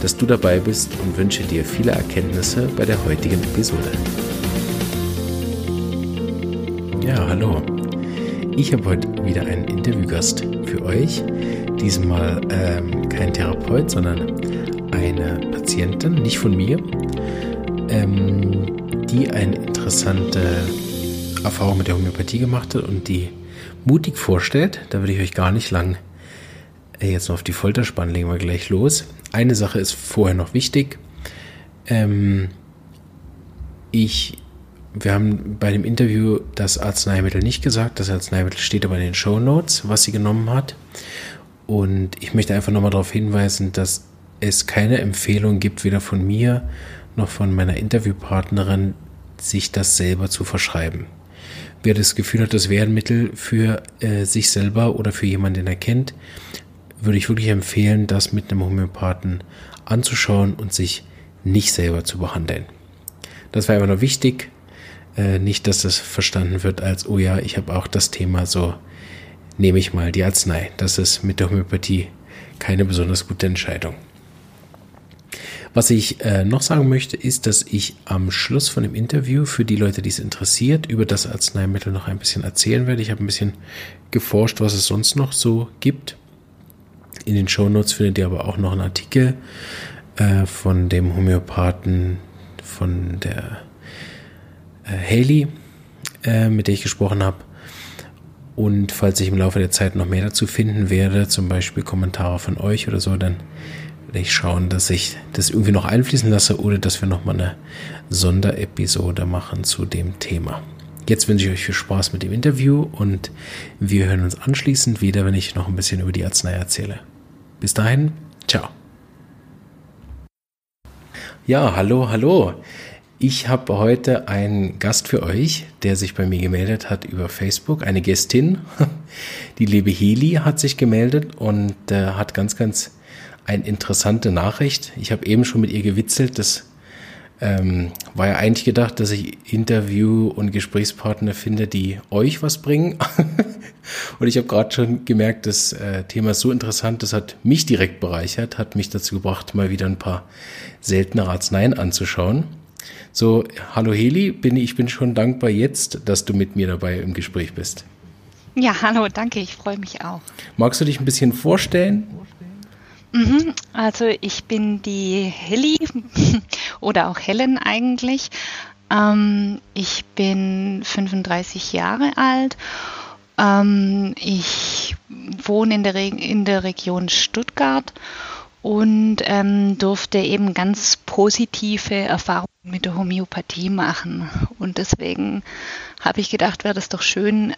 dass du dabei bist und wünsche dir viele Erkenntnisse bei der heutigen Episode. Ja, hallo. Ich habe heute wieder einen Interviewgast für euch. Diesmal ähm, kein Therapeut, sondern eine Patientin, nicht von mir, ähm, die eine interessante Erfahrung mit der Homöopathie gemacht hat und die mutig vorstellt. Da würde ich euch gar nicht lang äh, jetzt noch auf die Folter spannen, legen wir gleich los. Eine Sache ist vorher noch wichtig. Ähm, ich, wir haben bei dem Interview das Arzneimittel nicht gesagt. Das Arzneimittel steht aber in den Show Notes, was sie genommen hat. Und ich möchte einfach nochmal darauf hinweisen, dass es keine Empfehlung gibt, weder von mir noch von meiner Interviewpartnerin, sich das selber zu verschreiben. Wer das Gefühl hat, das wäre ein Mittel für äh, sich selber oder für jemanden, den er kennt, würde ich wirklich empfehlen, das mit einem Homöopathen anzuschauen und sich nicht selber zu behandeln. Das wäre aber noch wichtig, äh, nicht, dass das verstanden wird als, oh ja, ich habe auch das Thema, so nehme ich mal die Arznei. Das ist mit der Homöopathie keine besonders gute Entscheidung. Was ich äh, noch sagen möchte, ist, dass ich am Schluss von dem Interview für die Leute, die es interessiert, über das Arzneimittel noch ein bisschen erzählen werde. Ich habe ein bisschen geforscht, was es sonst noch so gibt. In den Shownotes findet ihr aber auch noch einen Artikel äh, von dem Homöopathen von der äh, Haley, äh, mit der ich gesprochen habe. Und falls ich im Laufe der Zeit noch mehr dazu finden werde, zum Beispiel Kommentare von euch oder so, dann werde ich schauen, dass ich das irgendwie noch einfließen lasse oder dass wir nochmal eine Sonderepisode machen zu dem Thema. Jetzt wünsche ich euch viel Spaß mit dem Interview und wir hören uns anschließend wieder, wenn ich noch ein bisschen über die Arznei erzähle. Bis dahin, ciao. Ja, hallo, hallo. Ich habe heute einen Gast für euch, der sich bei mir gemeldet hat über Facebook. Eine Gästin, die liebe Heli, hat sich gemeldet und äh, hat ganz, ganz eine interessante Nachricht. Ich habe eben schon mit ihr gewitzelt, dass ähm, war ja eigentlich gedacht, dass ich Interview- und Gesprächspartner finde, die euch was bringen. und ich habe gerade schon gemerkt, das äh, Thema ist so interessant, das hat mich direkt bereichert, hat mich dazu gebracht, mal wieder ein paar seltene Arzneien anzuschauen. So, hallo Heli, bin, ich bin schon dankbar jetzt, dass du mit mir dabei im Gespräch bist. Ja, hallo, danke, ich freue mich auch. Magst du dich ein bisschen vorstellen? Mhm, also ich bin die Helly oder auch Helen eigentlich. Ähm, ich bin 35 Jahre alt. Ähm, ich wohne in der, Re in der Region Stuttgart und ähm, durfte eben ganz positive Erfahrungen mit der Homöopathie machen. Und deswegen habe ich gedacht, wäre das doch schön.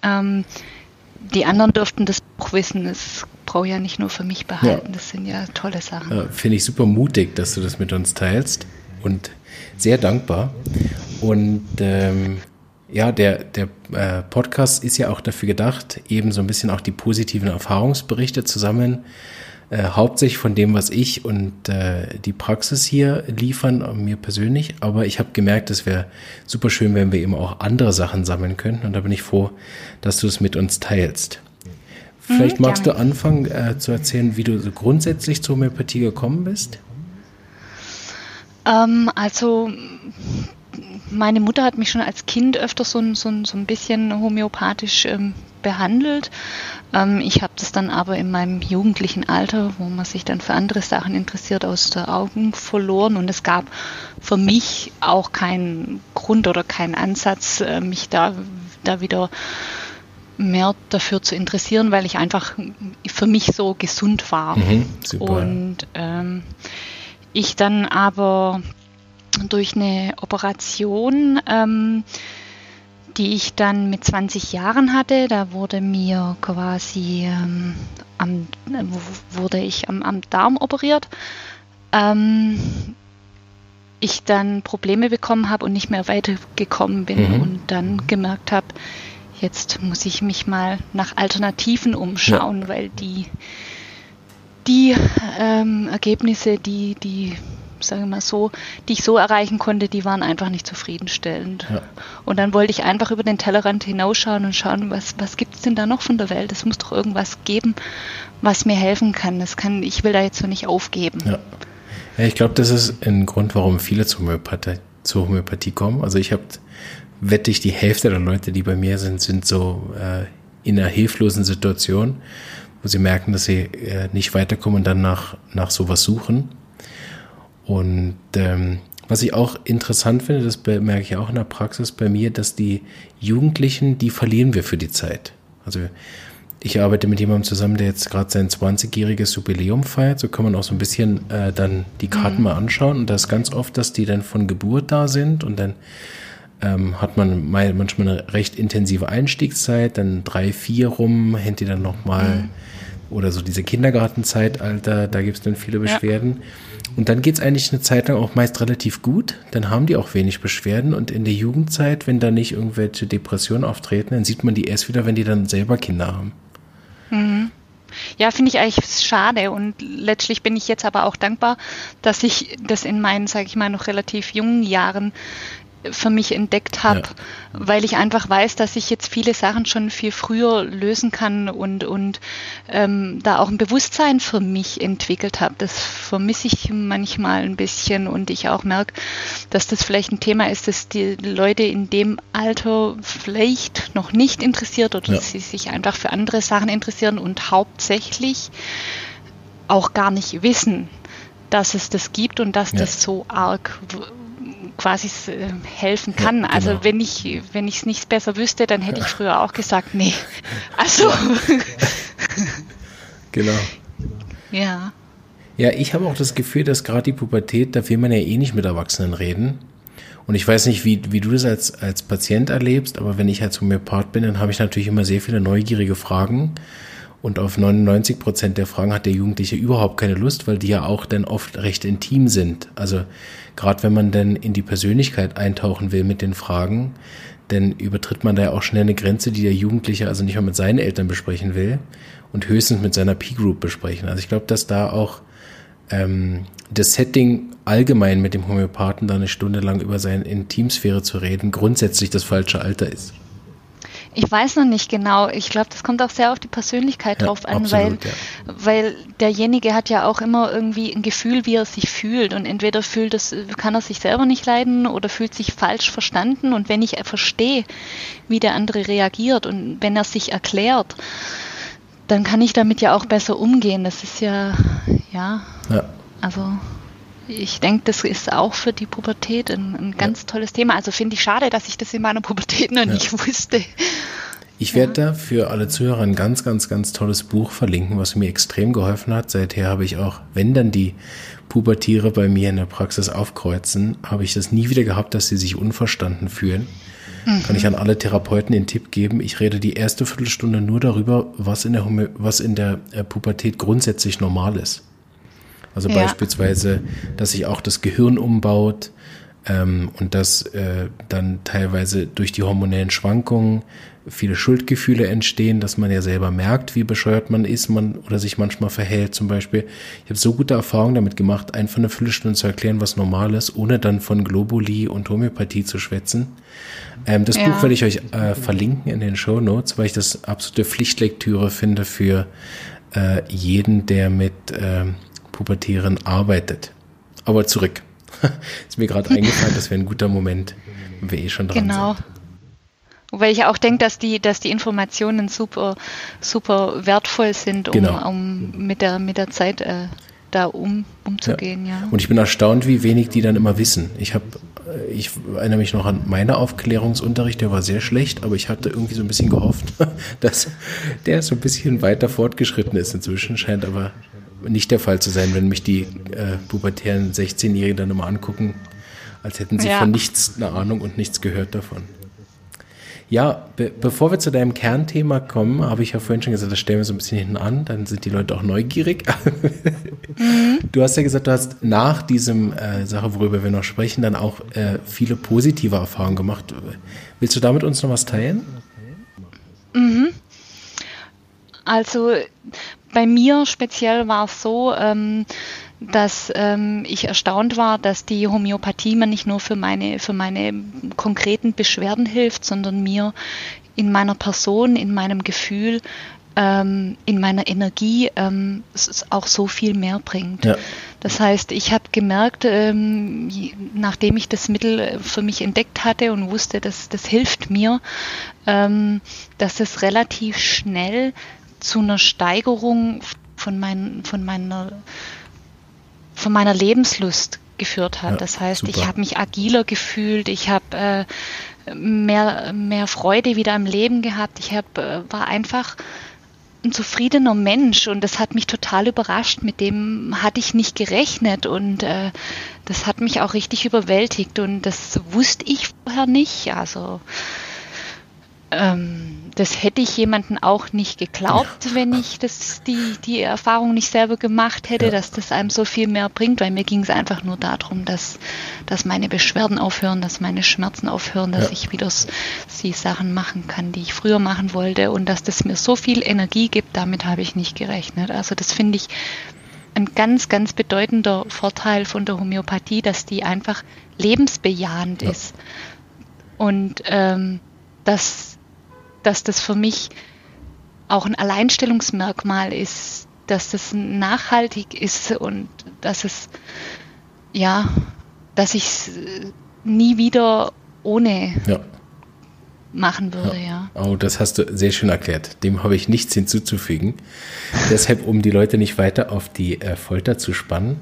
Die anderen dürften das auch wissen. Es brauche ja nicht nur für mich behalten. Ja. Das sind ja tolle Sachen. Ja, Finde ich super mutig, dass du das mit uns teilst und sehr dankbar. Und ähm, ja, der, der äh, Podcast ist ja auch dafür gedacht, eben so ein bisschen auch die positiven Erfahrungsberichte zu sammeln äh, hauptsächlich von dem, was ich und äh, die Praxis hier liefern, mir persönlich. Aber ich habe gemerkt, es wäre super schön, wenn wir eben auch andere Sachen sammeln könnten. Und da bin ich froh, dass du es mit uns teilst. Vielleicht mhm, magst du anfangen äh, zu erzählen, wie du so grundsätzlich zur Homöopathie gekommen bist. Ähm, also meine Mutter hat mich schon als Kind öfter so, so, so ein bisschen homöopathisch ähm, behandelt. Ähm, ich habe das dann aber in meinem jugendlichen Alter, wo man sich dann für andere Sachen interessiert, aus der Augen verloren. Und es gab für mich auch keinen Grund oder keinen Ansatz, äh, mich da, da wieder mehr dafür zu interessieren, weil ich einfach für mich so gesund war. Mhm, und ähm, ich dann aber durch eine Operation ähm, die ich dann mit 20 Jahren hatte. Da wurde mir quasi ähm, am, wurde ich am, am Darm operiert. Ähm, ich dann Probleme bekommen habe und nicht mehr weitergekommen bin mhm. und dann gemerkt habe, jetzt muss ich mich mal nach Alternativen umschauen, ja. weil die, die ähm, Ergebnisse, die, die, sagen wir mal so, die ich so erreichen konnte, die waren einfach nicht zufriedenstellend. Ja. Und dann wollte ich einfach über den Tellerrand hinausschauen und schauen, was, was gibt es denn da noch von der Welt? Es muss doch irgendwas geben, was mir helfen kann. Das kann ich will da jetzt so nicht aufgeben. Ja. Ja, ich glaube, das ist ein Grund, warum viele zur Homöopathie, zur Homöopathie kommen. Also ich habe, wette ich, die Hälfte der Leute, die bei mir sind, sind so äh, in einer hilflosen Situation, wo sie merken, dass sie äh, nicht weiterkommen und dann nach, nach sowas suchen. Und ähm, was ich auch interessant finde, das merke ich auch in der Praxis bei mir, dass die Jugendlichen, die verlieren wir für die Zeit. Also ich arbeite mit jemandem zusammen, der jetzt gerade sein 20-jähriges Jubiläum feiert. So kann man auch so ein bisschen äh, dann die Karten mhm. mal anschauen. Und das ist ganz oft, dass die dann von Geburt da sind und dann ähm, hat man mal, manchmal eine recht intensive Einstiegszeit, dann drei, vier rum, hängt die dann nochmal mhm. Oder so diese Kindergartenzeitalter, da gibt es dann viele Beschwerden. Ja. Und dann geht es eigentlich eine Zeit lang auch meist relativ gut. Dann haben die auch wenig Beschwerden. Und in der Jugendzeit, wenn da nicht irgendwelche Depressionen auftreten, dann sieht man die erst wieder, wenn die dann selber Kinder haben. Mhm. Ja, finde ich eigentlich schade und letztlich bin ich jetzt aber auch dankbar, dass ich das in meinen, sage ich mal, noch relativ jungen Jahren für mich entdeckt habe, ja. weil ich einfach weiß, dass ich jetzt viele Sachen schon viel früher lösen kann und, und ähm, da auch ein Bewusstsein für mich entwickelt habe. Das vermisse ich manchmal ein bisschen und ich auch merke, dass das vielleicht ein Thema ist, das die Leute in dem Alter vielleicht noch nicht interessiert oder ja. sie sich einfach für andere Sachen interessieren und hauptsächlich auch gar nicht wissen, dass es das gibt und dass ja. das so arg quasi äh, helfen kann. Ja, genau. Also wenn ich wenn ich es nicht besser wüsste, dann hätte ich früher auch gesagt, nee. Also genau. Ja. Ja, ich habe auch das Gefühl, dass gerade die Pubertät, da will man ja eh nicht mit Erwachsenen reden. Und ich weiß nicht, wie, wie du das als, als Patient erlebst, aber wenn ich halt Homöopath bin, dann habe ich natürlich immer sehr viele neugierige Fragen. Und auf 99 Prozent der Fragen hat der Jugendliche überhaupt keine Lust, weil die ja auch dann oft recht intim sind. Also gerade wenn man dann in die Persönlichkeit eintauchen will mit den Fragen, dann übertritt man da ja auch schnell eine Grenze, die der Jugendliche also nicht mal mit seinen Eltern besprechen will und höchstens mit seiner P-Group besprechen. Also ich glaube, dass da auch ähm, das Setting allgemein mit dem Homöopathen da eine Stunde lang über seine Intimsphäre zu reden, grundsätzlich das falsche Alter ist. Ich weiß noch nicht genau. Ich glaube, das kommt auch sehr auf die Persönlichkeit ja, drauf an, absolut, weil, ja. weil derjenige hat ja auch immer irgendwie ein Gefühl, wie er sich fühlt. Und entweder fühlt es, kann er sich selber nicht leiden oder fühlt sich falsch verstanden. Und wenn ich verstehe, wie der andere reagiert und wenn er sich erklärt, dann kann ich damit ja auch besser umgehen. Das ist ja, ja. ja. Also ich denke, das ist auch für die Pubertät ein, ein ganz ja. tolles Thema. Also finde ich schade, dass ich das in meiner Pubertät noch ja. nicht wusste. Ich werde da für alle Zuhörer ein ganz, ganz, ganz tolles Buch verlinken, was mir extrem geholfen hat. Seither habe ich auch, wenn dann die Pubertiere bei mir in der Praxis aufkreuzen, habe ich das nie wieder gehabt, dass sie sich unverstanden fühlen. Mhm. Kann ich an alle Therapeuten den Tipp geben. Ich rede die erste Viertelstunde nur darüber, was in der, was in der äh, Pubertät grundsätzlich normal ist. Also ja. beispielsweise, dass sich auch das Gehirn umbaut ähm, und dass äh, dann teilweise durch die hormonellen Schwankungen viele Schuldgefühle entstehen, dass man ja selber merkt, wie bescheuert man ist, man oder sich manchmal verhält zum Beispiel. Ich habe so gute Erfahrungen damit gemacht, einfach eine Viertelstunde zu erklären, was normal ist, ohne dann von Globuli und Homöopathie zu schwätzen. Ähm, das ja. Buch werde ich euch äh, verlinken in den Show Notes, weil ich das absolute Pflichtlektüre finde für äh, jeden, der mit äh, Pubertären arbeitet. Aber zurück. ist mir gerade eingefallen, das wäre ein guter Moment, wenn wir eh schon dran genau. sind. Wobei ich auch denke, dass die, dass die Informationen super, super wertvoll sind, um, genau. um mit, der, mit der Zeit äh, da um, umzugehen. Ja. ja. Und ich bin erstaunt, wie wenig die dann immer wissen. Ich habe, äh, ich erinnere mich noch an meinen Aufklärungsunterricht, der war sehr schlecht, aber ich hatte irgendwie so ein bisschen gehofft, dass der so ein bisschen weiter fortgeschritten ist inzwischen, scheint aber nicht der Fall zu sein, wenn mich die äh, pubertären 16-Jährigen dann immer angucken, als hätten sie ja. von nichts eine Ahnung und nichts gehört davon. Ja, be bevor wir zu deinem Kernthema kommen, habe ich ja vorhin schon gesagt, das stellen wir so ein bisschen hinten an, dann sind die Leute auch neugierig. mhm. Du hast ja gesagt, du hast nach diesem äh, Sache, worüber wir noch sprechen, dann auch äh, viele positive Erfahrungen gemacht. Willst du da mit uns noch was teilen? Mhm. Also bei mir speziell war es so, ähm, dass ähm, ich erstaunt war, dass die Homöopathie mir nicht nur für meine, für meine konkreten Beschwerden hilft, sondern mir in meiner Person, in meinem Gefühl, ähm, in meiner Energie ähm, auch so viel mehr bringt. Ja. Das heißt, ich habe gemerkt, ähm, nachdem ich das Mittel für mich entdeckt hatte und wusste, dass das hilft mir, ähm, dass es relativ schnell zu einer Steigerung von, mein, von meiner von meiner Lebenslust geführt hat. Ja, das heißt, super. ich habe mich agiler gefühlt, ich habe äh, mehr, mehr Freude wieder am Leben gehabt, ich hab, äh, war einfach ein zufriedener Mensch und das hat mich total überrascht. Mit dem hatte ich nicht gerechnet und äh, das hat mich auch richtig überwältigt und das wusste ich vorher nicht. Also ähm, das hätte ich jemanden auch nicht geglaubt, wenn ich das, die, die Erfahrung nicht selber gemacht hätte, ja. dass das einem so viel mehr bringt, weil mir ging es einfach nur darum, dass, dass meine Beschwerden aufhören, dass meine Schmerzen aufhören, dass ja. ich wieder die Sachen machen kann, die ich früher machen wollte und dass das mir so viel Energie gibt, damit habe ich nicht gerechnet. Also das finde ich ein ganz, ganz bedeutender Vorteil von der Homöopathie, dass die einfach lebensbejahend ja. ist. Und ähm, dass dass das für mich auch ein Alleinstellungsmerkmal ist, dass das nachhaltig ist und dass es, ja, dass ich es nie wieder ohne ja. machen würde, ja. ja. Oh, das hast du sehr schön erklärt. Dem habe ich nichts hinzuzufügen. Deshalb, um die Leute nicht weiter auf die äh, Folter zu spannen,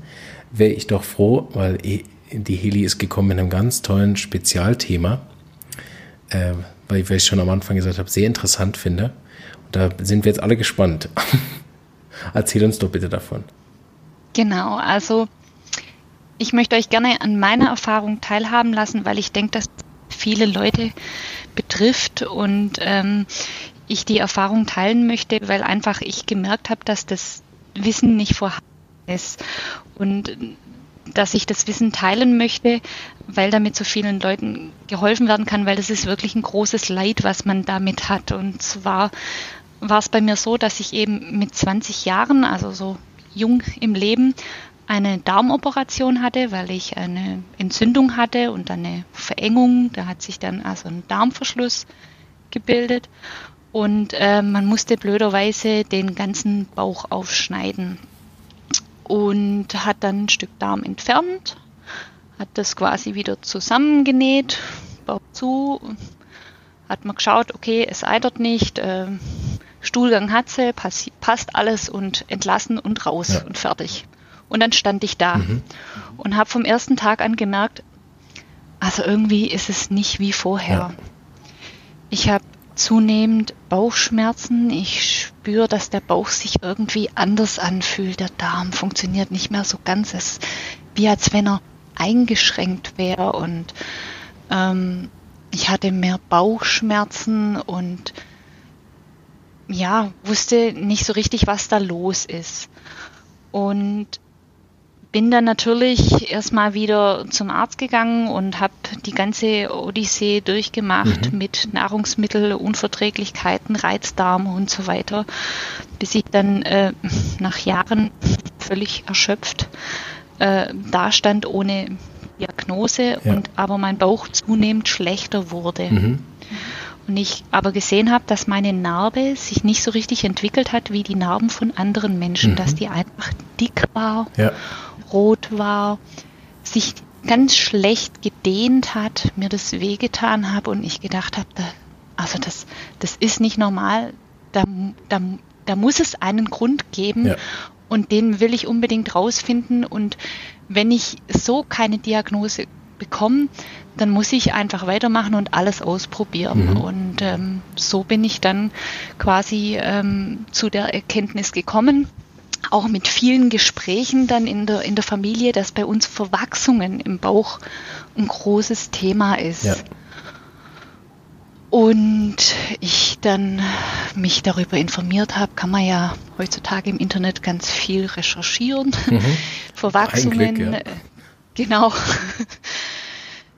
wäre ich doch froh, weil die Heli ist gekommen mit einem ganz tollen Spezialthema. Äh, weil ich, schon am Anfang gesagt habe, sehr interessant finde. Und da sind wir jetzt alle gespannt. Erzähl uns doch bitte davon. Genau, also ich möchte euch gerne an meiner Erfahrung teilhaben lassen, weil ich denke, dass viele Leute betrifft und ähm, ich die Erfahrung teilen möchte, weil einfach ich gemerkt habe, dass das Wissen nicht vorhanden ist. Und dass ich das Wissen teilen möchte, weil damit so vielen Leuten geholfen werden kann, weil das ist wirklich ein großes Leid, was man damit hat. Und zwar war es bei mir so, dass ich eben mit 20 Jahren, also so jung im Leben, eine Darmoperation hatte, weil ich eine Entzündung hatte und eine Verengung. Da hat sich dann also ein Darmverschluss gebildet und äh, man musste blöderweise den ganzen Bauch aufschneiden und hat dann ein Stück Darm entfernt, hat das quasi wieder zusammengenäht, Bauch zu, hat man geschaut, okay, es eitert nicht, äh, Stuhlgang hat sie, pass, passt alles und entlassen und raus ja. und fertig. Und dann stand ich da mhm. und habe vom ersten Tag an gemerkt, also irgendwie ist es nicht wie vorher. Ja. Ich habe zunehmend Bauchschmerzen. Ich spüre, dass der Bauch sich irgendwie anders anfühlt. Der Darm funktioniert nicht mehr so ganz. Es ist wie als wenn er eingeschränkt wäre. Und ähm, ich hatte mehr Bauchschmerzen und ja, wusste nicht so richtig, was da los ist. Und bin dann natürlich erstmal wieder zum Arzt gegangen und habe die ganze Odyssee durchgemacht mhm. mit Nahrungsmittelunverträglichkeiten, Reizdarm und so weiter, bis ich dann äh, nach Jahren völlig erschöpft äh, dastand ohne Diagnose ja. und aber mein Bauch zunehmend schlechter wurde. Mhm. Und ich aber gesehen habe, dass meine Narbe sich nicht so richtig entwickelt hat wie die Narben von anderen Menschen, mhm. dass die einfach dick war. Ja rot war, sich ganz schlecht gedehnt hat, mir das wehgetan habe und ich gedacht habe, da, also das, das ist nicht normal, da, da, da muss es einen Grund geben ja. und den will ich unbedingt rausfinden und wenn ich so keine Diagnose bekomme, dann muss ich einfach weitermachen und alles ausprobieren. Mhm. Und ähm, so bin ich dann quasi ähm, zu der Erkenntnis gekommen, auch mit vielen Gesprächen dann in der, in der Familie, dass bei uns Verwachsungen im Bauch ein großes Thema ist. Ja. Und ich dann mich darüber informiert habe, kann man ja heutzutage im Internet ganz viel recherchieren. Mhm. Verwachsungen, Glück, ja. Äh, genau.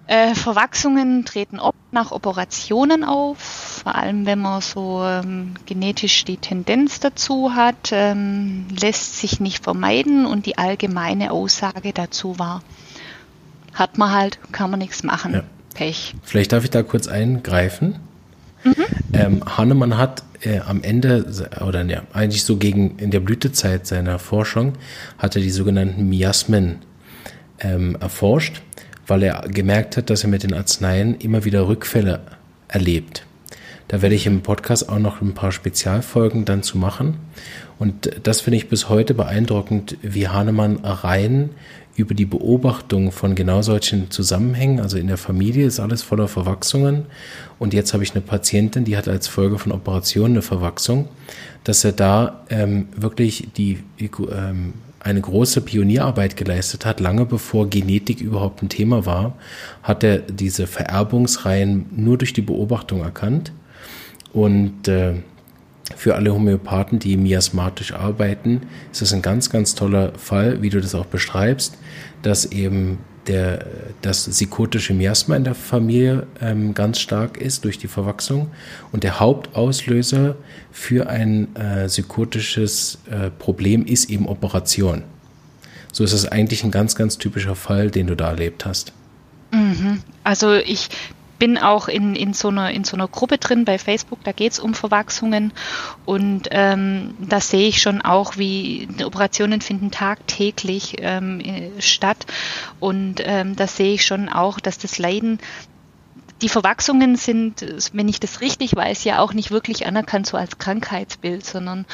Äh, Verwachsungen treten oft nach Operationen auf, vor allem wenn man so ähm, genetisch die Tendenz dazu hat, ähm, lässt sich nicht vermeiden und die allgemeine Aussage dazu war, hat man halt, kann man nichts machen. Ja. Pech. Vielleicht darf ich da kurz eingreifen. Mhm. Ähm, Hahnemann hat äh, am Ende, oder ja, eigentlich so gegen in der Blütezeit seiner Forschung, hat er die sogenannten Miasmen ähm, erforscht, weil er gemerkt hat, dass er mit den Arzneien immer wieder Rückfälle erlebt. Da werde ich im Podcast auch noch ein paar Spezialfolgen dann zu machen. Und das finde ich bis heute beeindruckend, wie Hahnemann rein über die Beobachtung von genau solchen Zusammenhängen, also in der Familie ist alles voller Verwachsungen und jetzt habe ich eine Patientin, die hat als Folge von Operationen eine Verwachsung, dass er da ähm, wirklich die, ähm, eine große Pionierarbeit geleistet hat, lange bevor Genetik überhaupt ein Thema war, hat er diese Vererbungsreihen nur durch die Beobachtung erkannt. Und äh, für alle Homöopathen, die miasmatisch arbeiten, ist das ein ganz, ganz toller Fall, wie du das auch beschreibst, dass eben der, das psychotische Miasma in der Familie ähm, ganz stark ist durch die Verwachsung und der Hauptauslöser für ein äh, psychotisches äh, Problem ist eben Operation. So ist es eigentlich ein ganz, ganz typischer Fall, den du da erlebt hast. Mhm. Also ich bin auch in, in, so einer, in so einer Gruppe drin bei Facebook, da geht es um Verwachsungen. Und ähm, da sehe ich schon auch, wie Operationen finden tagtäglich ähm, äh, statt. Und ähm, da sehe ich schon auch, dass das Leiden die Verwachsungen sind, wenn ich das richtig weiß, ja auch nicht wirklich anerkannt so als Krankheitsbild, sondern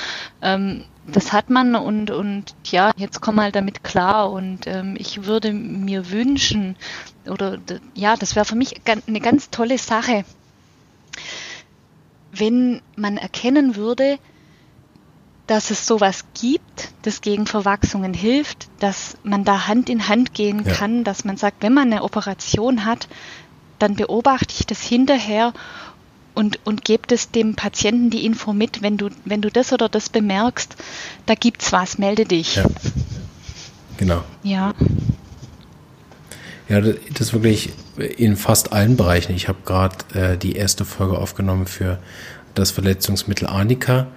ähm, das hat man und, und ja, jetzt komm mal damit klar. Und ähm, ich würde mir wünschen, oder ja, das wäre für mich eine ganz tolle Sache, wenn man erkennen würde, dass es sowas gibt, das gegen Verwachsungen hilft, dass man da Hand in Hand gehen ja. kann, dass man sagt, wenn man eine Operation hat, dann beobachte ich das hinterher und, und gebe es dem Patienten die Info mit, wenn du, wenn du das oder das bemerkst, da gibt's was, melde dich. Ja. Genau. Ja. Ja, das ist wirklich in fast allen Bereichen. Ich habe gerade äh, die erste Folge aufgenommen für das Verletzungsmittel Arnika,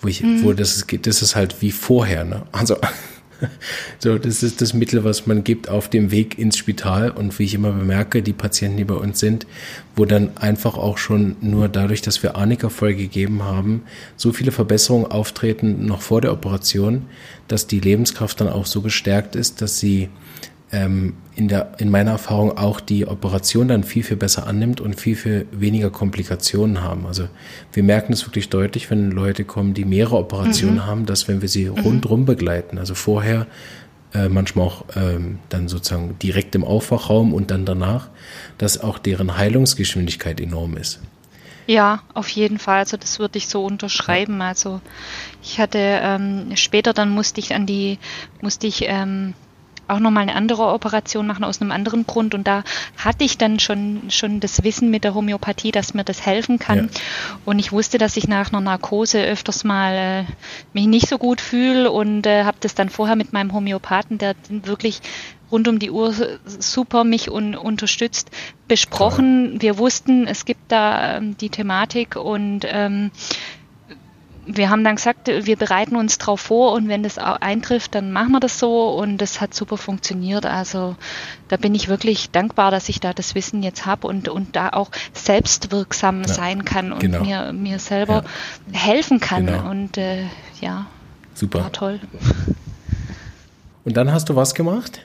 wo ich, mhm. wo das ist, das ist halt wie vorher, ne? Also so, das ist das Mittel, was man gibt auf dem Weg ins Spital. Und wie ich immer bemerke, die Patienten, die bei uns sind, wo dann einfach auch schon nur dadurch, dass wir Arnika vollgegeben haben, so viele Verbesserungen auftreten noch vor der Operation, dass die Lebenskraft dann auch so gestärkt ist, dass sie ähm, in, der, in meiner Erfahrung auch die Operation dann viel, viel besser annimmt und viel, viel weniger Komplikationen haben. Also wir merken es wirklich deutlich, wenn Leute kommen, die mehrere Operationen mhm. haben, dass wenn wir sie mhm. rundrum begleiten, also vorher äh, manchmal auch ähm, dann sozusagen direkt im Aufwachraum und dann danach, dass auch deren Heilungsgeschwindigkeit enorm ist. Ja, auf jeden Fall. Also das würde ich so unterschreiben. Also ich hatte ähm, später dann musste ich an die musste ich ähm, auch nochmal eine andere Operation machen aus einem anderen Grund. Und da hatte ich dann schon, schon das Wissen mit der Homöopathie, dass mir das helfen kann. Ja. Und ich wusste, dass ich nach einer Narkose öfters mal äh, mich nicht so gut fühle und äh, habe das dann vorher mit meinem Homöopathen, der wirklich rund um die Uhr super mich un unterstützt, besprochen. Wir wussten, es gibt da ähm, die Thematik und ähm, wir haben dann gesagt, wir bereiten uns darauf vor und wenn das eintrifft, dann machen wir das so und das hat super funktioniert. Also da bin ich wirklich dankbar, dass ich da das Wissen jetzt habe und, und da auch selbstwirksam ja, sein kann und genau. mir, mir selber ja. helfen kann. Genau. Und äh, ja, super. War toll. Und dann hast du was gemacht?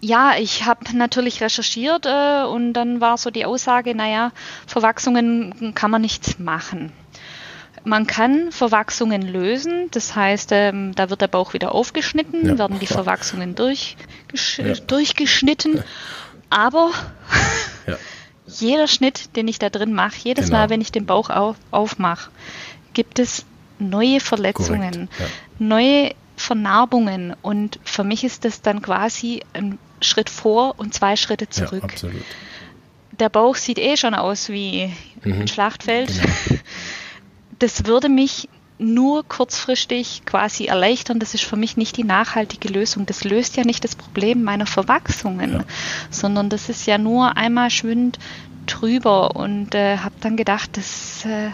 Ja, ich habe natürlich recherchiert äh, und dann war so die Aussage, naja, Verwachsungen kann man nichts machen. Man kann Verwachsungen lösen, das heißt, ähm, da wird der Bauch wieder aufgeschnitten, ja. werden die Verwachsungen durchgesch ja. durchgeschnitten, aber ja. jeder Schnitt, den ich da drin mache, jedes genau. Mal, wenn ich den Bauch auf, aufmache, gibt es neue Verletzungen, neue Vernarbungen und für mich ist das dann quasi ein Schritt vor und zwei Schritte zurück. absolut der Bauch sieht eh schon aus wie mhm. ein Schlachtfeld. Genau. Das würde mich nur kurzfristig quasi erleichtern. Das ist für mich nicht die nachhaltige Lösung. Das löst ja nicht das Problem meiner Verwachsungen, ja. sondern das ist ja nur einmal schwind drüber und äh, habe dann gedacht, das, äh,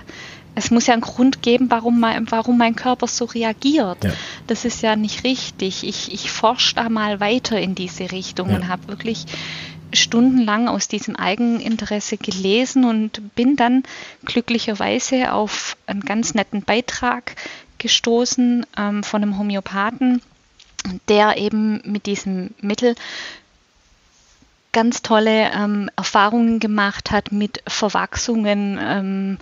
es muss ja einen Grund geben, warum mein, warum mein Körper so reagiert. Ja. Das ist ja nicht richtig. Ich, ich forsche da mal weiter in diese Richtung ja. und habe wirklich stundenlang aus diesem Eigeninteresse gelesen und bin dann glücklicherweise auf einen ganz netten Beitrag gestoßen ähm, von einem Homöopathen, der eben mit diesem Mittel ganz tolle ähm, Erfahrungen gemacht hat mit Verwachsungen. Ähm,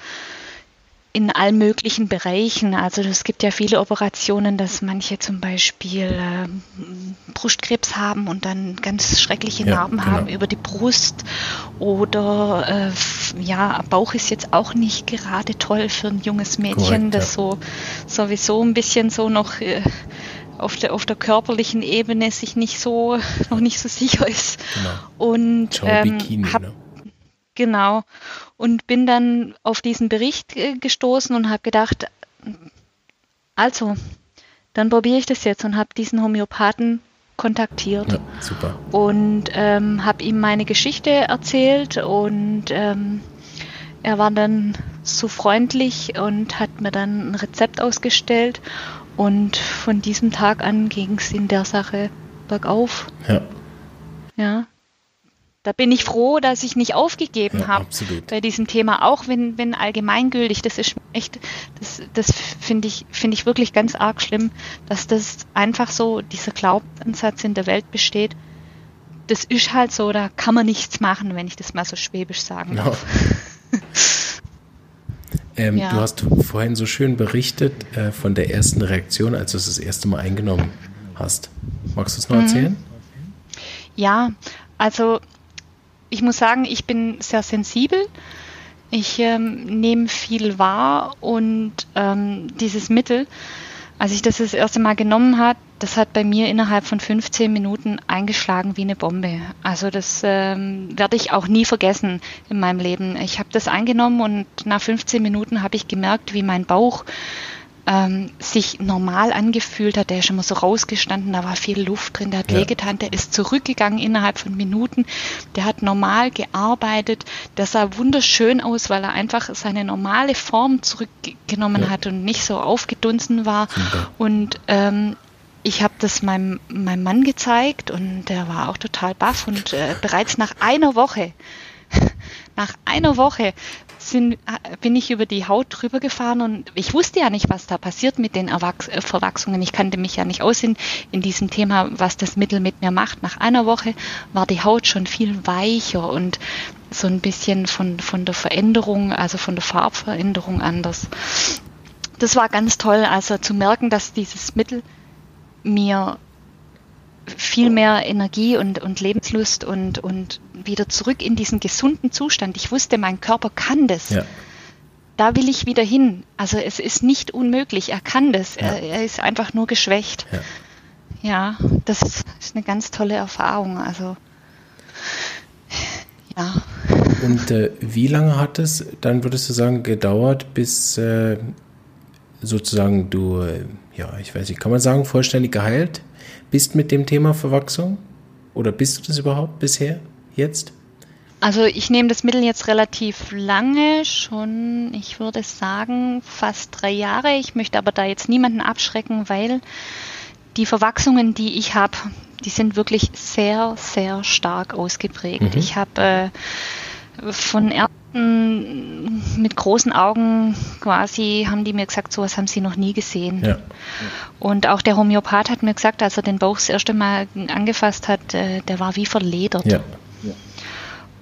in allen möglichen Bereichen. Also es gibt ja viele Operationen, dass manche zum Beispiel äh, Brustkrebs haben und dann ganz schreckliche ja, Narben genau. haben über die Brust. Oder äh, ja, Bauch ist jetzt auch nicht gerade toll für ein junges Mädchen, Korrekt, das ja. so sowieso ein bisschen so noch äh, auf der, auf der körperlichen Ebene sich nicht so noch nicht so sicher ist. Genau. Und ähm, Bikini, hab, ne? Genau. Und bin dann auf diesen Bericht gestoßen und habe gedacht, also, dann probiere ich das jetzt und habe diesen Homöopathen kontaktiert. Ja, super. Und ähm, habe ihm meine Geschichte erzählt und ähm, er war dann so freundlich und hat mir dann ein Rezept ausgestellt und von diesem Tag an ging es in der Sache bergauf. Ja. Ja da bin ich froh, dass ich nicht aufgegeben ja, habe bei diesem Thema, auch wenn, wenn allgemeingültig, das ist echt, das, das finde ich, finde ich wirklich ganz arg schlimm, dass das einfach so, dieser Glaubensansatz in der Welt besteht. Das ist halt so, da kann man nichts machen, wenn ich das mal so schwäbisch sagen no. darf. ähm, ja. Du hast vorhin so schön berichtet äh, von der ersten Reaktion, als du es das erste Mal eingenommen hast. Magst du es noch mhm. erzählen? Ja, also ich muss sagen, ich bin sehr sensibel. Ich ähm, nehme viel wahr und ähm, dieses Mittel, als ich das das erste Mal genommen habe, das hat bei mir innerhalb von 15 Minuten eingeschlagen wie eine Bombe. Also das ähm, werde ich auch nie vergessen in meinem Leben. Ich habe das eingenommen und nach 15 Minuten habe ich gemerkt, wie mein Bauch ähm, sich normal angefühlt hat. Der ist schon mal so rausgestanden, da war viel Luft drin, der hat ja. wehgetan, der ist zurückgegangen innerhalb von Minuten, der hat normal gearbeitet, der sah wunderschön aus, weil er einfach seine normale Form zurückgenommen ja. hat und nicht so aufgedunsen war. Super. Und ähm, ich habe das meinem, meinem Mann gezeigt und der war auch total baff und äh, bereits nach einer Woche nach einer Woche sind, bin ich über die Haut drüber gefahren und ich wusste ja nicht, was da passiert mit den Erwachs äh, Verwachsungen. Ich kannte mich ja nicht aus in, in diesem Thema, was das Mittel mit mir macht. Nach einer Woche war die Haut schon viel weicher und so ein bisschen von, von der Veränderung, also von der Farbveränderung anders. Das war ganz toll, also zu merken, dass dieses Mittel mir viel mehr Energie und, und Lebenslust und, und wieder zurück in diesen gesunden Zustand. Ich wusste, mein Körper kann das. Ja. Da will ich wieder hin. Also es ist nicht unmöglich. Er kann das. Ja. Er, er, ist einfach nur geschwächt. Ja. ja, das ist eine ganz tolle Erfahrung. Also ja. Und äh, wie lange hat es dann, würdest du sagen, gedauert, bis äh, sozusagen du, äh, ja, ich weiß nicht, kann man sagen, vollständig geheilt bist mit dem Thema Verwachsung? Oder bist du das überhaupt bisher, jetzt? Also ich nehme das Mittel jetzt relativ lange, schon, ich würde sagen, fast drei Jahre. Ich möchte aber da jetzt niemanden abschrecken, weil die Verwachsungen, die ich habe, die sind wirklich sehr, sehr stark ausgeprägt. Mhm. Ich habe äh, von Ärzten mit großen Augen quasi haben die mir gesagt, sowas haben sie noch nie gesehen. Ja. Und auch der Homöopath hat mir gesagt, als er den Bauch das erste Mal angefasst hat, äh, der war wie verledert. Ja.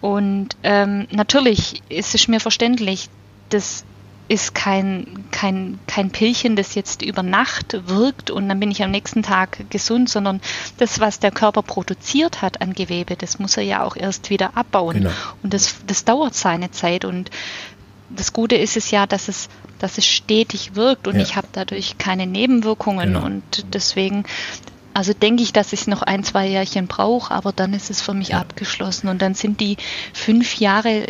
Und ähm, natürlich ist es mir verständlich, dass ist kein, kein, kein Pillchen, das jetzt über Nacht wirkt und dann bin ich am nächsten Tag gesund, sondern das, was der Körper produziert hat an Gewebe, das muss er ja auch erst wieder abbauen. Genau. Und das, das dauert seine Zeit. Und das Gute ist es ja, dass es, dass es stetig wirkt und ja. ich habe dadurch keine Nebenwirkungen. Genau. Und deswegen also denke ich, dass ich noch ein, zwei Jährchen brauche, aber dann ist es für mich ja. abgeschlossen. Und dann sind die fünf Jahre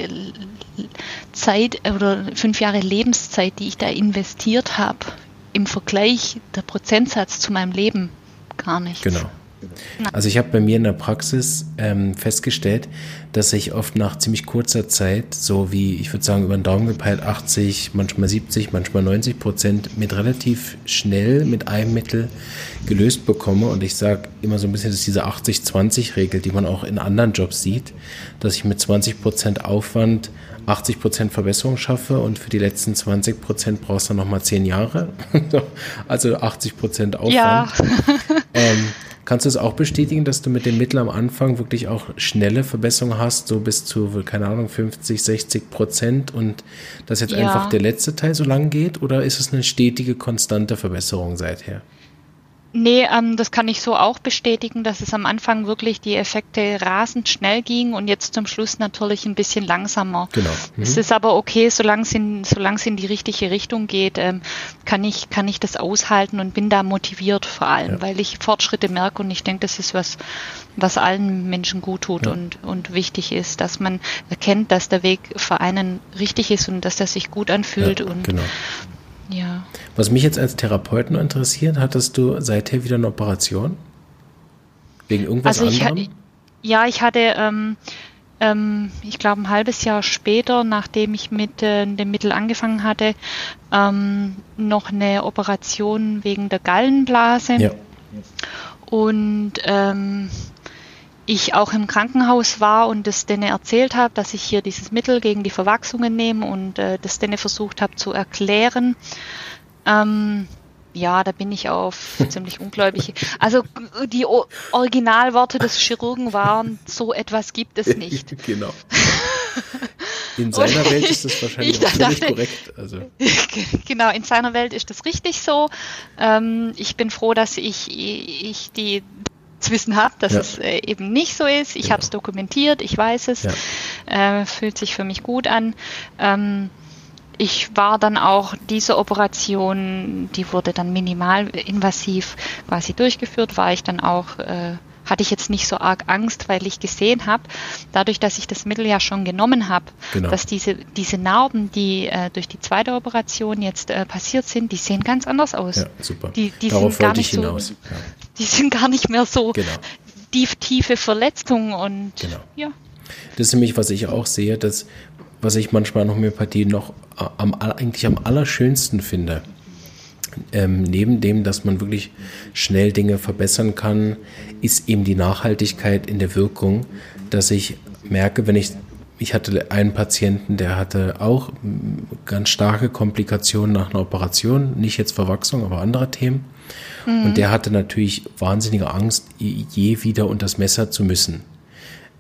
Zeit oder fünf Jahre Lebenszeit, die ich da investiert habe, im Vergleich der Prozentsatz zu meinem Leben gar nichts. Genau. Also ich habe bei mir in der Praxis ähm, festgestellt, dass ich oft nach ziemlich kurzer Zeit, so wie ich würde sagen über den Daumen gepeilt, 80, manchmal 70, manchmal 90 Prozent mit relativ schnell mit einem Mittel gelöst bekomme. Und ich sage immer so ein bisschen, dass diese 80-20-Regel, die man auch in anderen Jobs sieht, dass ich mit 20 Prozent Aufwand 80 Prozent Verbesserung schaffe und für die letzten 20 Prozent brauchst du nochmal 10 Jahre. also 80 Prozent Aufwand. Ja. ähm, Kannst du es auch bestätigen, dass du mit dem Mittel am Anfang wirklich auch schnelle Verbesserungen hast, so bis zu, keine Ahnung, 50, 60 Prozent und dass jetzt ja. einfach der letzte Teil so lang geht? Oder ist es eine stetige, konstante Verbesserung seither? Nee, ähm, das kann ich so auch bestätigen, dass es am Anfang wirklich die Effekte rasend schnell ging und jetzt zum Schluss natürlich ein bisschen langsamer. Genau. Mhm. Es ist aber okay, solange es in, solange es in die richtige Richtung geht, ähm, kann ich, kann ich das aushalten und bin da motiviert vor allem, ja. weil ich Fortschritte merke und ich denke, das ist was, was allen Menschen gut tut ja. und, und wichtig ist, dass man erkennt, dass der Weg für einen richtig ist und dass er sich gut anfühlt ja, und genau. Ja. Was mich jetzt als Therapeuten interessiert, hattest du seither wieder eine Operation? Wegen irgendwas also ich anderem? ja, ich hatte, ähm, ähm, ich glaube, ein halbes Jahr später, nachdem ich mit äh, dem Mittel angefangen hatte, ähm, noch eine Operation wegen der Gallenblase. Ja. Und ähm, ich auch im Krankenhaus war und das denen erzählt habe, dass ich hier dieses Mittel gegen die Verwachsungen nehme und äh, das denen versucht habe zu erklären. Ähm, ja, da bin ich auf ziemlich ungläubig. Also die o Originalworte des Chirurgen waren, so etwas gibt es nicht. genau. In seiner Welt ist das wahrscheinlich auch völlig korrekt. Also. Genau, in seiner Welt ist das richtig so. Ähm, ich bin froh, dass ich, ich die Wissen habe, dass ja. es äh, eben nicht so ist. Ich genau. habe es dokumentiert, ich weiß es, ja. äh, fühlt sich für mich gut an. Ähm, ich war dann auch diese Operation, die wurde dann minimal invasiv quasi durchgeführt, war ich dann auch äh, hatte ich jetzt nicht so arg Angst, weil ich gesehen habe, dadurch, dass ich das Mittel ja schon genommen habe, genau. dass diese, diese Narben, die äh, durch die zweite Operation jetzt äh, passiert sind, die sehen ganz anders aus. Ja, super. Die, die sind gar nicht so, ja. die sind gar nicht mehr so genau. tief, tiefe Verletzungen und genau. ja. Das ist nämlich, was ich auch sehe, dass was ich manchmal an Homöopathie noch am, eigentlich am allerschönsten finde, ähm, neben dem, dass man wirklich schnell Dinge verbessern kann, ist eben die Nachhaltigkeit in der Wirkung, dass ich merke, wenn ich, ich hatte einen Patienten, der hatte auch ganz starke Komplikationen nach einer Operation, nicht jetzt Verwachsung, aber andere Themen. Mhm. Und der hatte natürlich wahnsinnige Angst, je wieder unter das Messer zu müssen.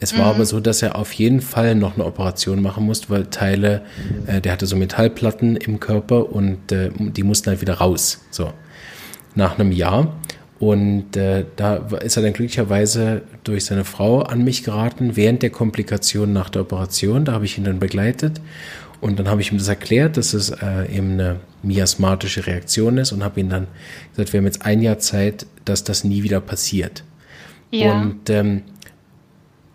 Es war mhm. aber so, dass er auf jeden Fall noch eine Operation machen musste, weil Teile, äh, der hatte so Metallplatten im Körper und äh, die mussten halt wieder raus. So. Nach einem Jahr. Und äh, da ist er dann glücklicherweise durch seine Frau an mich geraten, während der Komplikationen nach der Operation. Da habe ich ihn dann begleitet. Und dann habe ich ihm das erklärt, dass es äh, eben eine miasmatische Reaktion ist und habe ihm dann gesagt, wir haben jetzt ein Jahr Zeit, dass das nie wieder passiert. Ja. Und ähm,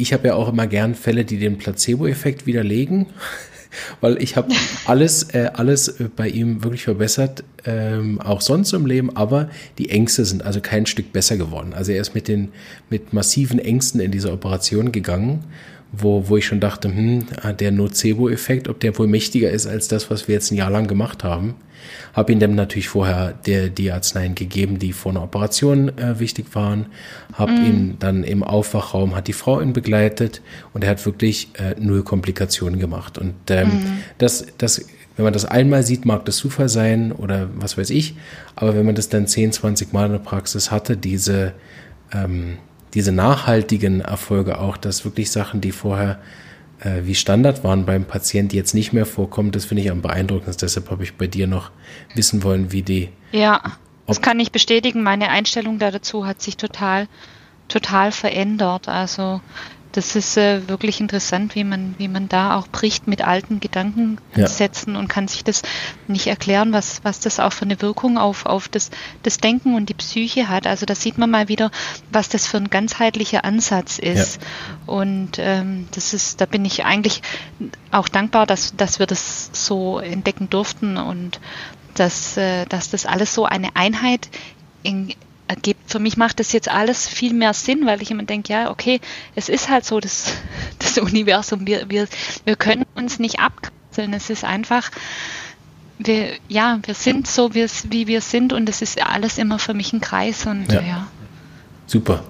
ich habe ja auch immer gern Fälle, die den Placebo-Effekt widerlegen, weil ich habe alles, äh, alles bei ihm wirklich verbessert, ähm, auch sonst im Leben, aber die Ängste sind also kein Stück besser geworden. Also er ist mit den mit massiven Ängsten in diese Operation gegangen wo, wo ich schon dachte, hm, ah, der Nocebo-Effekt, ob der wohl mächtiger ist als das, was wir jetzt ein Jahr lang gemacht haben. Habe ihm dann natürlich vorher der, die Arzneien gegeben, die vor einer Operation äh, wichtig waren. Habe mm. ihn dann im Aufwachraum, hat die Frau ihn begleitet und er hat wirklich äh, null Komplikationen gemacht. Und ähm, mm. das, das, wenn man das einmal sieht, mag das Zufall sein oder was weiß ich. Aber wenn man das dann 10, 20 Mal in der Praxis hatte, diese ähm, diese nachhaltigen Erfolge auch, dass wirklich Sachen, die vorher äh, wie Standard waren beim Patienten, jetzt nicht mehr vorkommen, das finde ich am beeindruckendsten. Deshalb habe ich bei dir noch wissen wollen, wie die. Ja, das kann ich bestätigen. Meine Einstellung da dazu hat sich total total verändert. Also das ist äh, wirklich interessant, wie man, wie man da auch bricht mit alten Gedankensätzen ja. und kann sich das nicht erklären, was, was das auch für eine Wirkung auf, auf das, das Denken und die Psyche hat. Also da sieht man mal wieder, was das für ein ganzheitlicher Ansatz ist. Ja. Und ähm, das ist, da bin ich eigentlich auch dankbar, dass, dass wir das so entdecken durften und dass, äh, dass das alles so eine Einheit in, ergibt. Für mich macht das jetzt alles viel mehr Sinn, weil ich immer denke, ja, okay, es ist halt so das, das Universum. Wir, wir, wir können uns nicht abkapseln. Es ist einfach, wir, ja, wir sind so, wie, wir sind und es ist alles immer für mich ein Kreis und ja. ja. Super.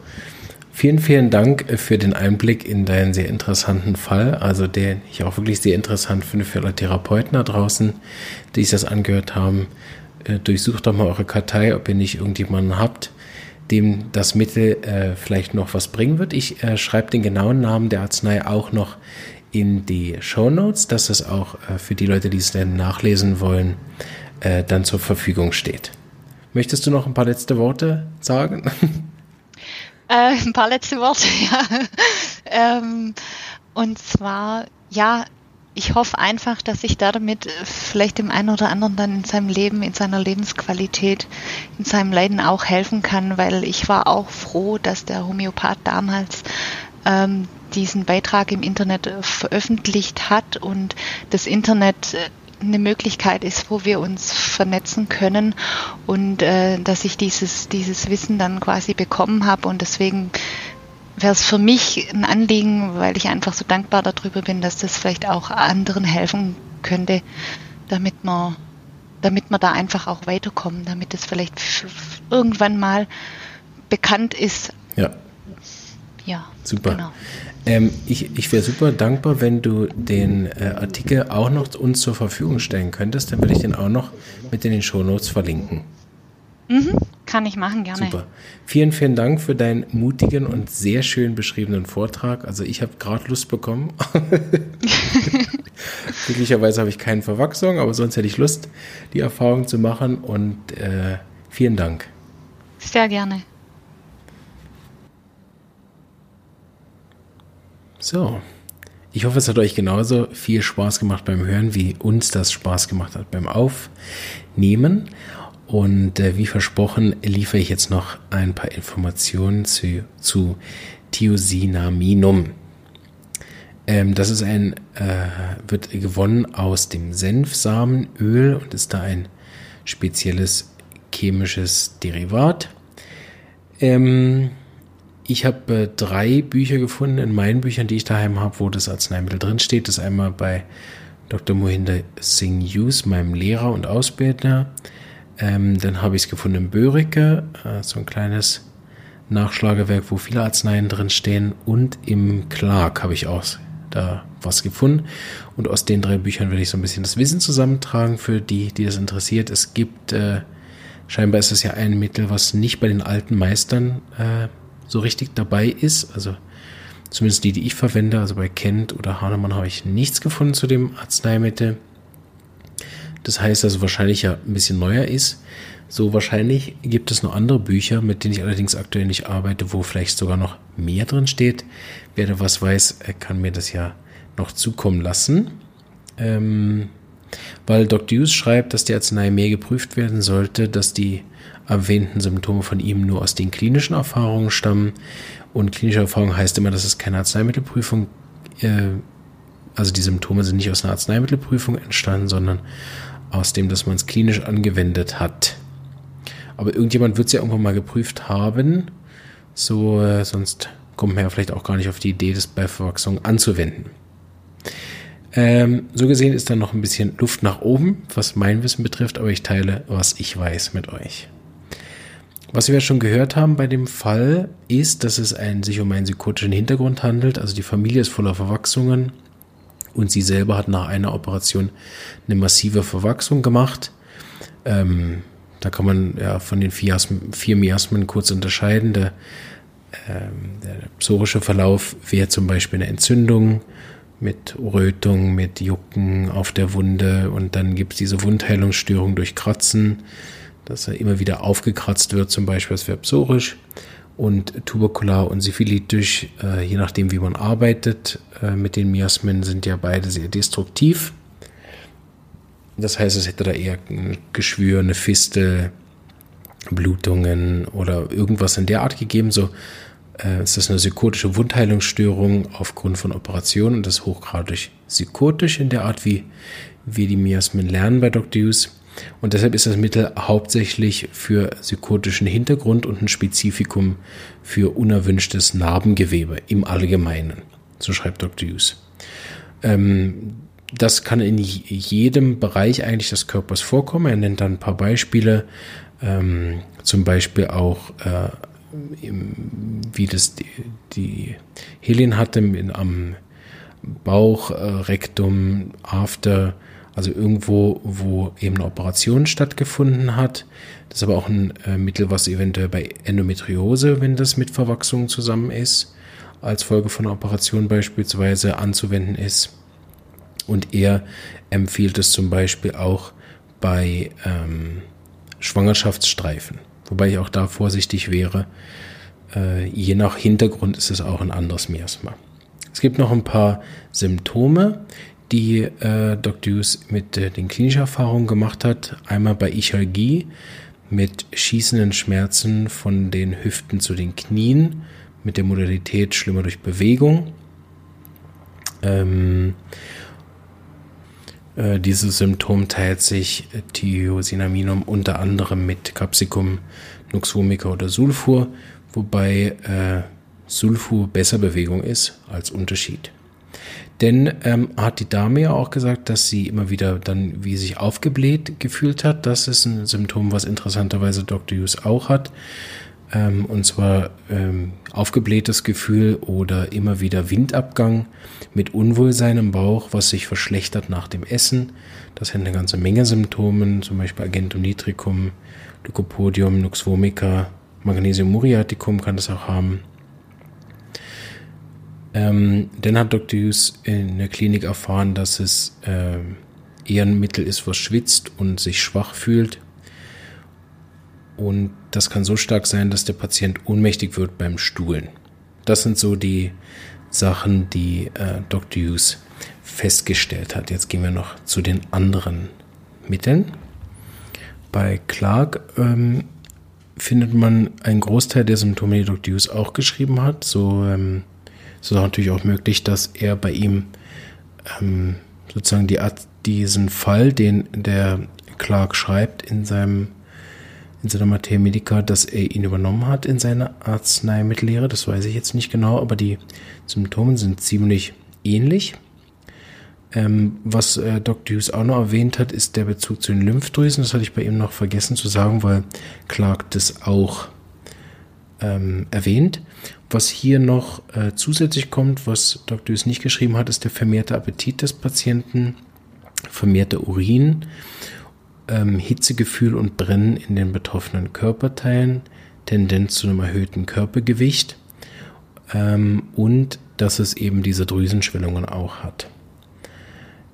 Vielen, vielen Dank für den Einblick in deinen sehr interessanten Fall, also den ich auch wirklich sehr interessant finde für alle Therapeuten da draußen, die sich das angehört haben. Äh, durchsucht doch mal eure Kartei, ob ihr nicht irgendjemanden habt, dem das Mittel äh, vielleicht noch was bringen wird. Ich äh, schreibe den genauen Namen der Arznei auch noch in die Show Notes, dass es auch äh, für die Leute, die es dann nachlesen wollen, äh, dann zur Verfügung steht. Möchtest du noch ein paar letzte Worte sagen? Ein paar letzte Worte, ja. ähm, und zwar, ja, ich hoffe einfach, dass ich damit vielleicht dem einen oder anderen dann in seinem Leben, in seiner Lebensqualität, in seinem Leiden auch helfen kann, weil ich war auch froh, dass der Homöopath damals ähm, diesen Beitrag im Internet veröffentlicht hat und das Internet äh, eine Möglichkeit ist, wo wir uns vernetzen können und äh, dass ich dieses, dieses Wissen dann quasi bekommen habe und deswegen wäre es für mich ein Anliegen, weil ich einfach so dankbar darüber bin, dass das vielleicht auch anderen helfen könnte, damit man, damit man da einfach auch weiterkommen, damit es vielleicht irgendwann mal bekannt ist. Ja. Ja. Super. Genau. Ähm, ich ich wäre super dankbar, wenn du den äh, Artikel auch noch uns zur Verfügung stellen könntest. Dann würde ich den auch noch mit in den Shownotes verlinken. Mhm, kann ich machen, gerne. Super. Vielen, vielen Dank für deinen mutigen und sehr schön beschriebenen Vortrag. Also ich habe gerade Lust bekommen. Glücklicherweise habe ich keine Verwachsung, aber sonst hätte ich Lust, die Erfahrung zu machen. Und äh, vielen Dank. Sehr gerne. So. Ich hoffe, es hat euch genauso viel Spaß gemacht beim Hören, wie uns das Spaß gemacht hat beim Aufnehmen. Und äh, wie versprochen liefere ich jetzt noch ein paar Informationen zu, zu Thiosinaminum. Ähm, das ist ein, äh, wird gewonnen aus dem Senfsamenöl und ist da ein spezielles chemisches Derivat. Ähm, ich habe äh, drei Bücher gefunden in meinen Büchern, die ich daheim habe, wo das Arzneimittel drin steht. Das ist einmal bei Dr. Mohinder Singh Hughes, meinem Lehrer und Ausbilder. Ähm, dann habe ich es gefunden in Börike, äh, so ein kleines Nachschlagewerk, wo viele Arzneien drin stehen. Und im Clark habe ich auch da was gefunden. Und aus den drei Büchern werde ich so ein bisschen das Wissen zusammentragen für die, die das interessiert. Es gibt, äh, scheinbar ist es ja ein Mittel, was nicht bei den alten Meistern äh, so richtig dabei ist. Also zumindest die, die ich verwende. Also bei Kent oder Hahnemann habe ich nichts gefunden zu dem Arzneimittel. Das heißt also wahrscheinlich ja ein bisschen neuer ist. So wahrscheinlich gibt es noch andere Bücher, mit denen ich allerdings aktuell nicht arbeite, wo vielleicht sogar noch mehr drin steht. Wer da was weiß, kann mir das ja noch zukommen lassen. Ähm, weil Dr. Hughes schreibt, dass die Arznei mehr geprüft werden sollte, dass die erwähnten Symptome von ihm nur aus den klinischen Erfahrungen stammen. Und klinische Erfahrung heißt immer, dass es keine Arzneimittelprüfung, äh, also die Symptome sind nicht aus einer Arzneimittelprüfung entstanden, sondern aus dem, dass man es klinisch angewendet hat. Aber irgendjemand wird es ja irgendwann mal geprüft haben. So, äh, sonst kommt man ja vielleicht auch gar nicht auf die Idee, das bei Verwachsung anzuwenden. Ähm, so gesehen ist da noch ein bisschen Luft nach oben, was mein Wissen betrifft, aber ich teile, was ich weiß mit euch. Was wir schon gehört haben bei dem Fall ist, dass es ein, sich um einen psychotischen Hintergrund handelt. Also die Familie ist voller Verwachsungen und sie selber hat nach einer Operation eine massive Verwachsung gemacht. Ähm, da kann man ja von den vier, Miasmen kurz unterscheiden. Der, ähm, der psorische Verlauf wäre zum Beispiel eine Entzündung mit Rötung, mit Jucken auf der Wunde und dann gibt es diese Wundheilungsstörung durch Kratzen, dass er immer wieder aufgekratzt wird, zum Beispiel, das wäre psorisch. Und tuberkular und syphilitisch, äh, je nachdem wie man arbeitet äh, mit den Miasmen, sind ja beide sehr destruktiv. Das heißt, es hätte da eher ein Geschwür, eine Fiste, Blutungen oder irgendwas in der Art gegeben. So äh, ist das eine psychotische Wundheilungsstörung aufgrund von Operationen und das hochgradig psychotisch in der Art, wie wir die Miasmen lernen bei Dr. Hughes. Und deshalb ist das Mittel hauptsächlich für psychotischen Hintergrund und ein Spezifikum für unerwünschtes Narbengewebe im Allgemeinen. So schreibt Dr. Hughes. Ähm, das kann in jedem Bereich eigentlich des Körpers vorkommen. Er nennt dann ein paar Beispiele, ähm, zum Beispiel auch, äh, im, wie das die, die Helin hatte in, am Bauch, äh, Rektum, After, also irgendwo, wo eben eine Operation stattgefunden hat. Das ist aber auch ein äh, Mittel, was eventuell bei Endometriose, wenn das mit Verwachsungen zusammen ist, als Folge von einer Operation beispielsweise anzuwenden ist. Und er empfiehlt es zum Beispiel auch bei ähm, Schwangerschaftsstreifen, wobei ich auch da vorsichtig wäre. Äh, je nach Hintergrund ist es auch ein anderes Miasma. Es gibt noch ein paar Symptome, die äh, Dr. Hughes mit äh, den klinischen Erfahrungen gemacht hat. Einmal bei Ichalgie mit schießenden Schmerzen von den Hüften zu den Knien, mit der Modalität schlimmer durch Bewegung. Ähm, äh, dieses Symptom teilt sich Thiosinaminum unter anderem mit Capsicum, Nuxvomica oder Sulfur, wobei äh, Sulfur besser Bewegung ist als Unterschied. Denn ähm, hat die Dame ja auch gesagt, dass sie immer wieder dann wie sich aufgebläht gefühlt hat. Das ist ein Symptom, was interessanterweise Dr. Hughes auch hat. Ähm, und zwar ähm, aufgeblähtes Gefühl oder immer wieder Windabgang mit Unwohlsein im Bauch, was sich verschlechtert nach dem Essen. Das sind eine ganze Menge Symptome, zum Beispiel Agentum nitricum, Lycopodium, Nux vomica, Magnesium muriaticum kann das auch haben. Ähm, dann hat Dr. Hughes in der Klinik erfahren, dass es äh, eher ein Mittel ist, was schwitzt und sich schwach fühlt. Und das kann so stark sein, dass der Patient ohnmächtig wird beim Stuhlen. Das sind so die Sachen, die äh, Dr. Hughes festgestellt hat. Jetzt gehen wir noch zu den anderen Mitteln. Bei Clark ähm, findet man einen Großteil der Symptome, die Dr. Hughes auch geschrieben hat. So ähm, es ist natürlich auch möglich, dass er bei ihm ähm, sozusagen die diesen Fall, den der Clark schreibt in seinem in seiner Materia Medica, dass er ihn übernommen hat in seine Arzneimittellehre. Das weiß ich jetzt nicht genau, aber die Symptome sind ziemlich ähnlich. Ähm, was äh, Dr. Hughes auch noch erwähnt hat, ist der Bezug zu den Lymphdrüsen. Das hatte ich bei ihm noch vergessen zu sagen, weil Clark das auch ähm, erwähnt. Was hier noch äh, zusätzlich kommt, was Dr. Hughes nicht geschrieben hat, ist der vermehrte Appetit des Patienten, vermehrter Urin, ähm, Hitzegefühl und Brennen in den betroffenen Körperteilen, Tendenz zu einem erhöhten Körpergewicht ähm, und dass es eben diese Drüsenschwellungen auch hat.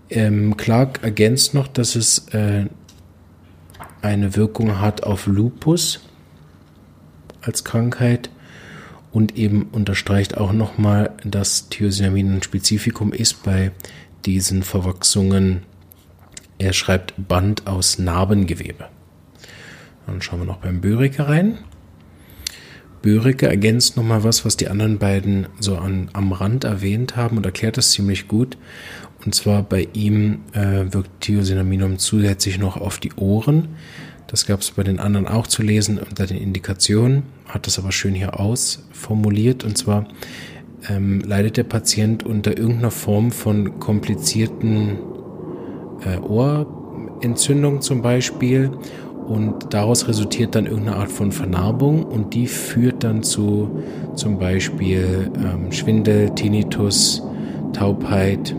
Ähm, Clark ergänzt noch, dass es äh, eine Wirkung hat auf Lupus als Krankheit und eben unterstreicht auch nochmal, dass Thiosinamin ein Spezifikum ist bei diesen Verwachsungen. Er schreibt Band aus Narbengewebe. Dann schauen wir noch beim Börike rein. Börike ergänzt nochmal was, was die anderen beiden so an, am Rand erwähnt haben und erklärt das ziemlich gut. Und zwar bei ihm äh, wirkt Thiosinaminum zusätzlich noch auf die Ohren. Das gab es bei den anderen auch zu lesen unter den Indikationen, hat das aber schön hier ausformuliert. Und zwar ähm, leidet der Patient unter irgendeiner Form von komplizierten äh, Ohrentzündung zum Beispiel. Und daraus resultiert dann irgendeine Art von Vernarbung und die führt dann zu zum Beispiel ähm, Schwindel, Tinnitus, Taubheit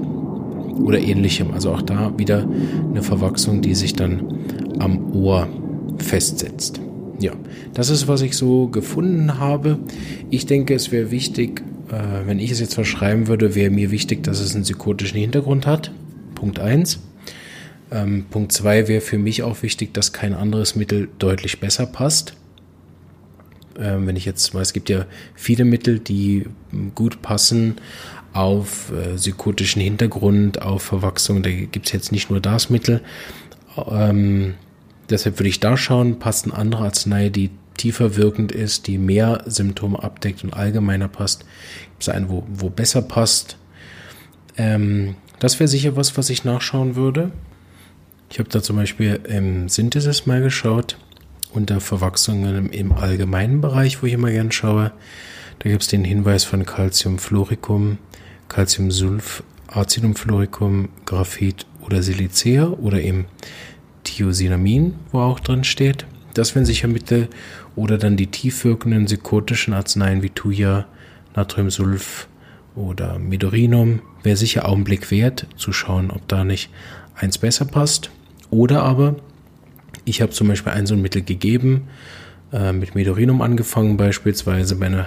oder ähnlichem. Also auch da wieder eine Verwachsung, die sich dann am Ohr festsetzt. Ja, das ist, was ich so gefunden habe. Ich denke, es wäre wichtig, äh, wenn ich es jetzt verschreiben würde, wäre mir wichtig, dass es einen psychotischen Hintergrund hat. Punkt 1. Ähm, Punkt 2 wäre für mich auch wichtig, dass kein anderes Mittel deutlich besser passt. Ähm, wenn ich jetzt mal, es gibt ja viele Mittel, die gut passen auf äh, psychotischen Hintergrund, auf Verwachsung. Da gibt es jetzt nicht nur das Mittel. Ähm, deshalb würde ich da schauen, passt eine andere Arznei, die tiefer wirkend ist, die mehr Symptome abdeckt und allgemeiner passt. Gibt es einen, wo, wo besser passt? Ähm, das wäre sicher was, was ich nachschauen würde. Ich habe da zum Beispiel im Synthesis mal geschaut, unter Verwachsungen im allgemeinen Bereich, wo ich immer gern schaue. Da gibt es den Hinweis von Calciumfluoricum, Calciumsulf, Acidumfluoricum, Graphit oder Silicea oder eben Thiosinamin, wo auch drin steht. Das wären sicher Mittel oder dann die tiefwirkenden psychotischen Arzneien wie Thuja, Natriumsulf oder Medorinum. Wäre sicher Augenblick wert, zu schauen, ob da nicht eins besser passt. Oder aber, ich habe zum Beispiel ein so ein Mittel gegeben, äh, mit Medorinum angefangen, beispielsweise bei einer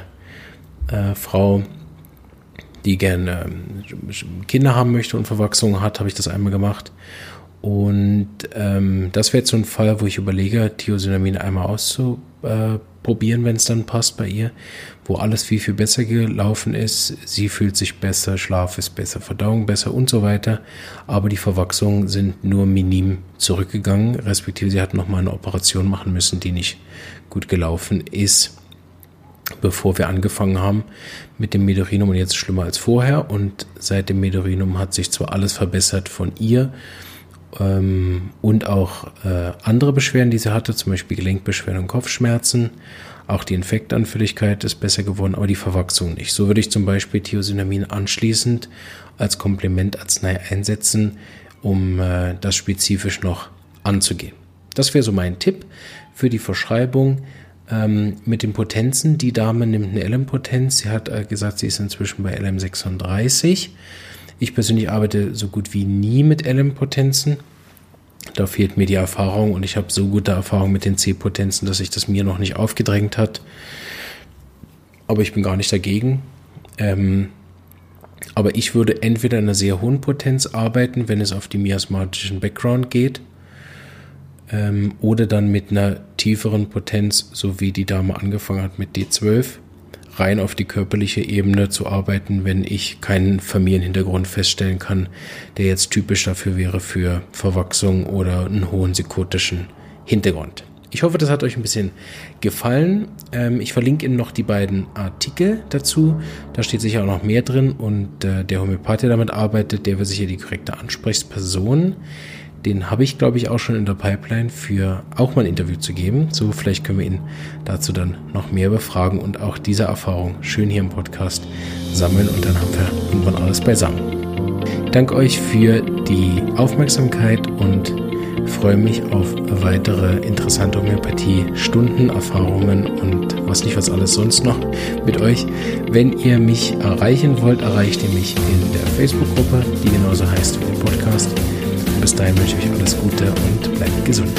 äh, Frau, die gerne äh, Kinder haben möchte und Verwachsung hat, habe ich das einmal gemacht. Und ähm, das wäre jetzt so ein Fall, wo ich überlege, Thiosinamin einmal auszuprobieren, wenn es dann passt bei ihr, wo alles viel, viel besser gelaufen ist. Sie fühlt sich besser, Schlaf ist besser, Verdauung besser und so weiter. Aber die Verwachsungen sind nur minim zurückgegangen, respektive sie hat nochmal eine Operation machen müssen, die nicht gut gelaufen ist, bevor wir angefangen haben mit dem Medorinum und jetzt schlimmer als vorher. Und seit dem Medorinum hat sich zwar alles verbessert von ihr, ähm, und auch äh, andere Beschwerden, die sie hatte, zum Beispiel Gelenkbeschwerden und Kopfschmerzen. Auch die Infektanfälligkeit ist besser geworden, aber die Verwachsung nicht. So würde ich zum Beispiel Thiosinamin anschließend als Komplementarznei einsetzen, um äh, das spezifisch noch anzugehen. Das wäre so mein Tipp für die Verschreibung ähm, mit den Potenzen. Die Dame nimmt eine LM-Potenz. Sie hat äh, gesagt, sie ist inzwischen bei LM36. Ich persönlich arbeite so gut wie nie mit LM-Potenzen. Da fehlt mir die Erfahrung und ich habe so gute Erfahrung mit den C-Potenzen, dass sich das mir noch nicht aufgedrängt hat. Aber ich bin gar nicht dagegen. Ähm, aber ich würde entweder in einer sehr hohen Potenz arbeiten, wenn es auf die miasmatischen Background geht, ähm, oder dann mit einer tieferen Potenz, so wie die Dame angefangen hat mit D12 rein auf die körperliche Ebene zu arbeiten, wenn ich keinen Familienhintergrund feststellen kann, der jetzt typisch dafür wäre für Verwachsung oder einen hohen psychotischen Hintergrund. Ich hoffe, das hat euch ein bisschen gefallen. Ähm, ich verlinke Ihnen noch die beiden Artikel dazu. Da steht sicher auch noch mehr drin und äh, der Homöopath, der damit arbeitet, der wäre sicher die korrekte Ansprechperson. Den habe ich, glaube ich, auch schon in der Pipeline für auch mal ein Interview zu geben. So, vielleicht können wir ihn dazu dann noch mehr befragen und auch diese Erfahrung schön hier im Podcast sammeln und dann haben wir irgendwann alles beisammen. Ich danke euch für die Aufmerksamkeit und freue mich auf weitere interessante Homöopathie-Stunden, Erfahrungen und was nicht was alles sonst noch mit euch. Wenn ihr mich erreichen wollt, erreicht ihr mich in der Facebook-Gruppe, die genauso heißt wie der Podcast. Bis dahin wünsche ich euch alles Gute und bleibt gesund.